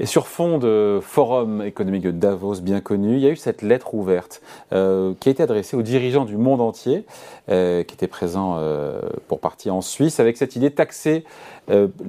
Et sur fond de forum économique de Davos bien connu, il y a eu cette lettre ouverte euh, qui a été adressée aux dirigeants du monde entier, euh, qui étaient présents euh, pour partie en Suisse, avec cette idée de taxer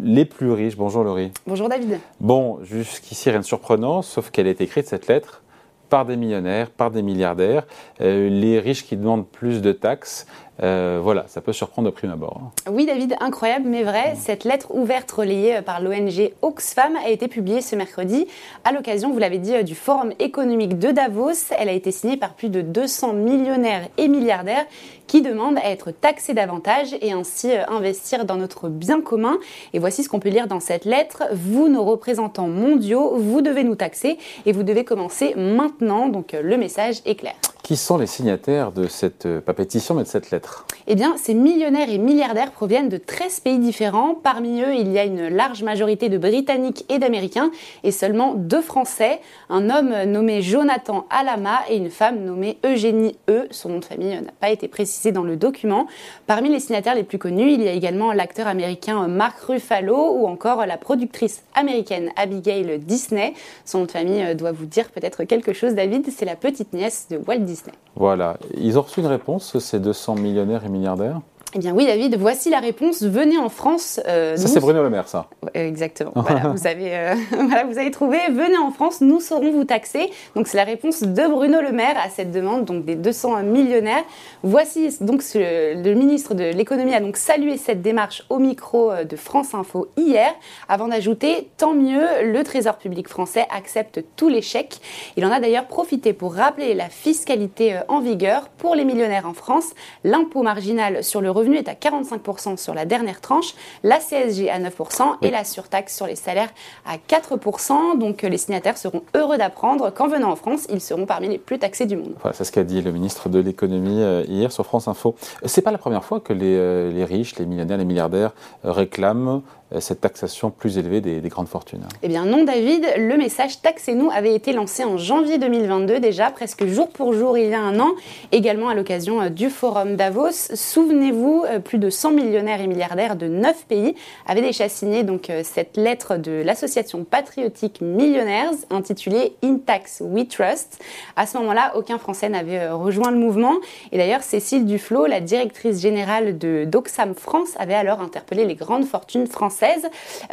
les plus riches. Bonjour Laurie. Bonjour David. Bon, jusqu'ici rien de surprenant, sauf qu'elle a été écrite, cette lettre, par des millionnaires, par des milliardaires, les riches qui demandent plus de taxes. Euh, voilà, ça peut surprendre de prime abord. Oui, David, incroyable mais vrai. Cette lettre ouverte relayée par l'ONG Oxfam a été publiée ce mercredi à l'occasion, vous l'avez dit, euh, du Forum économique de Davos. Elle a été signée par plus de 200 millionnaires et milliardaires qui demandent à être taxés davantage et ainsi euh, investir dans notre bien commun. Et voici ce qu'on peut lire dans cette lettre. Vous, nos représentants mondiaux, vous devez nous taxer et vous devez commencer maintenant. Donc le message est clair. Qui sont les signataires de cette, pas pétition, mais de cette lettre eh bien, ces millionnaires et milliardaires proviennent de 13 pays différents. Parmi eux, il y a une large majorité de Britanniques et d'Américains et seulement deux Français, un homme nommé Jonathan Alama et une femme nommée Eugénie E. Son nom de famille n'a pas été précisé dans le document. Parmi les signataires les plus connus, il y a également l'acteur américain Mark Ruffalo ou encore la productrice américaine Abigail Disney. Son nom de famille doit vous dire peut-être quelque chose, David. C'est la petite nièce de Walt Disney. Voilà. Ils ont reçu une réponse, ces 200 millionnaires et milliardaires eh bien oui, David, voici la réponse. Venez en France. Euh, ça, c'est Bruno Le Maire, ça. Exactement. voilà, vous avez, euh, voilà, vous avez trouvé. Venez en France, nous saurons vous taxer. Donc c'est la réponse de Bruno Le Maire à cette demande, donc des 200 millionnaires. Voici donc le ministre de l'économie a donc salué cette démarche au micro euh, de France Info hier, avant d'ajouter tant mieux, le Trésor public français accepte tous les chèques. Il en a d'ailleurs profité pour rappeler la fiscalité en vigueur pour les millionnaires en France. L'impôt marginal sur le revenu est à 45% sur la dernière tranche, la CSG à 9% et la surtaxe sur les salaires à 4%. Donc les signataires seront heureux d'apprendre qu'en venant en France, ils seront parmi les plus taxés du monde. c'est ce qu'a dit le ministre de l'économie euh, hier sur France Info. C'est pas la première fois que les, euh, les riches, les millionnaires, les milliardaires euh, réclament euh, cette taxation plus élevée des, grandes fortunes Eh bien non, David. Le message Taxez-nous avait été lancé en janvier 2022, déjà presque jour pour jour il y a un an, également à l'occasion euh, du Forum Davos. Souvenez-vous, euh, plus de 100 millionnaires et milliardaires de 9 pays avaient déjà signé donc, cette lettre de l'association patriotique Millionnaires intitulée In Tax We Trust. À ce moment-là, aucun Français n'avait rejoint le mouvement. Et d'ailleurs, Cécile Duflot, la directrice générale de France, avait alors interpellé les grandes fortunes françaises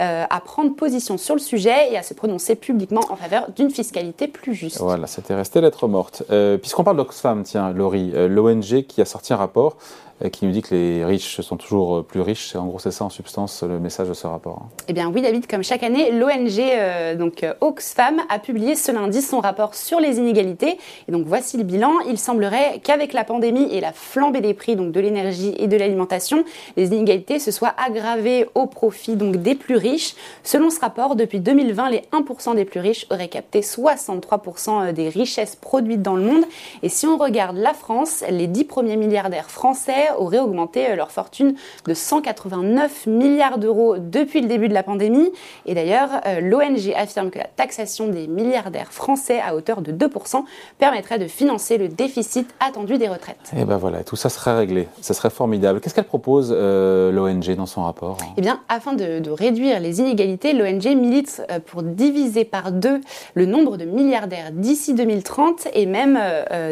euh, à prendre position sur le sujet et à se prononcer publiquement en faveur d'une fiscalité plus juste. Voilà, c'était resté lettre morte. Euh, puisqu'on parle d'Oxfam, tiens, Laurie, euh, l'ONG qui a sorti un rapport qui nous dit que les riches sont toujours euh, plus riches. En gros, c'est ça en substance le message de ce rapport. Eh bien oui, David, comme chaque année, l'ONG euh, Oxfam a publié ce lundi son rapport sur les inégalités. Et donc voici le bilan. Il semblerait qu'avec la pandémie et la flambée des prix donc de l'énergie et de l'alimentation, les inégalités se soient aggravées au profit donc des plus riches. Selon ce rapport, depuis 2020, les 1% des plus riches auraient capté 63% des richesses produites dans le monde. Et si on regarde la France, les 10 premiers milliardaires français auraient augmenté euh, leur fortune de 189 milliards d'euros depuis le début de la pandémie. Et d'ailleurs, euh, l'ONG affirme que la taxation des milliardaires français à hauteur de 2% permettrait de financer le déficit attendu des retraites. Et ben voilà, tout ça serait réglé. Ça serait formidable. Qu'est-ce qu'elle propose, euh, l'ONG, dans son rapport Eh bien, afin de, réduire les inégalités, l'ONG milite pour diviser par deux le nombre de milliardaires d'ici 2030 et même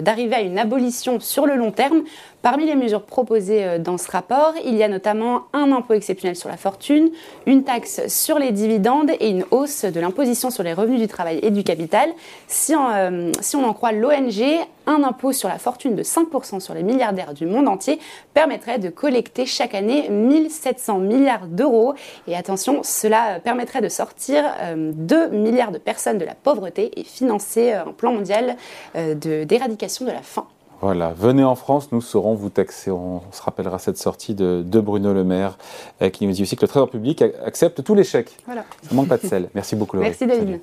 d'arriver à une abolition sur le long terme. Parmi les mesures proposées, euh, dans ce rapport. Il y a notamment un impôt exceptionnel sur la fortune, une taxe sur les dividendes et une hausse de l'imposition sur les revenus du travail et du capital. Si on, euh, on en croit l'ONG, un impôt sur la fortune de 5% sur les milliardaires du monde entier permettrait de collecter chaque année 1700 milliards d'euros. Et attention, cela permettrait de sortir 2 euh, milliards de personnes de la pauvreté et financer un plan mondial d'éradication de la faim. Voilà, venez en France, nous saurons vous taxer. On se rappellera cette sortie de, Bruno Le Maire euh, qui nous dit aussi que le Trésor public accepte tous les chèques. Voilà. Ça manque pas de sel. Merci beaucoup, Laurie. Merci, David.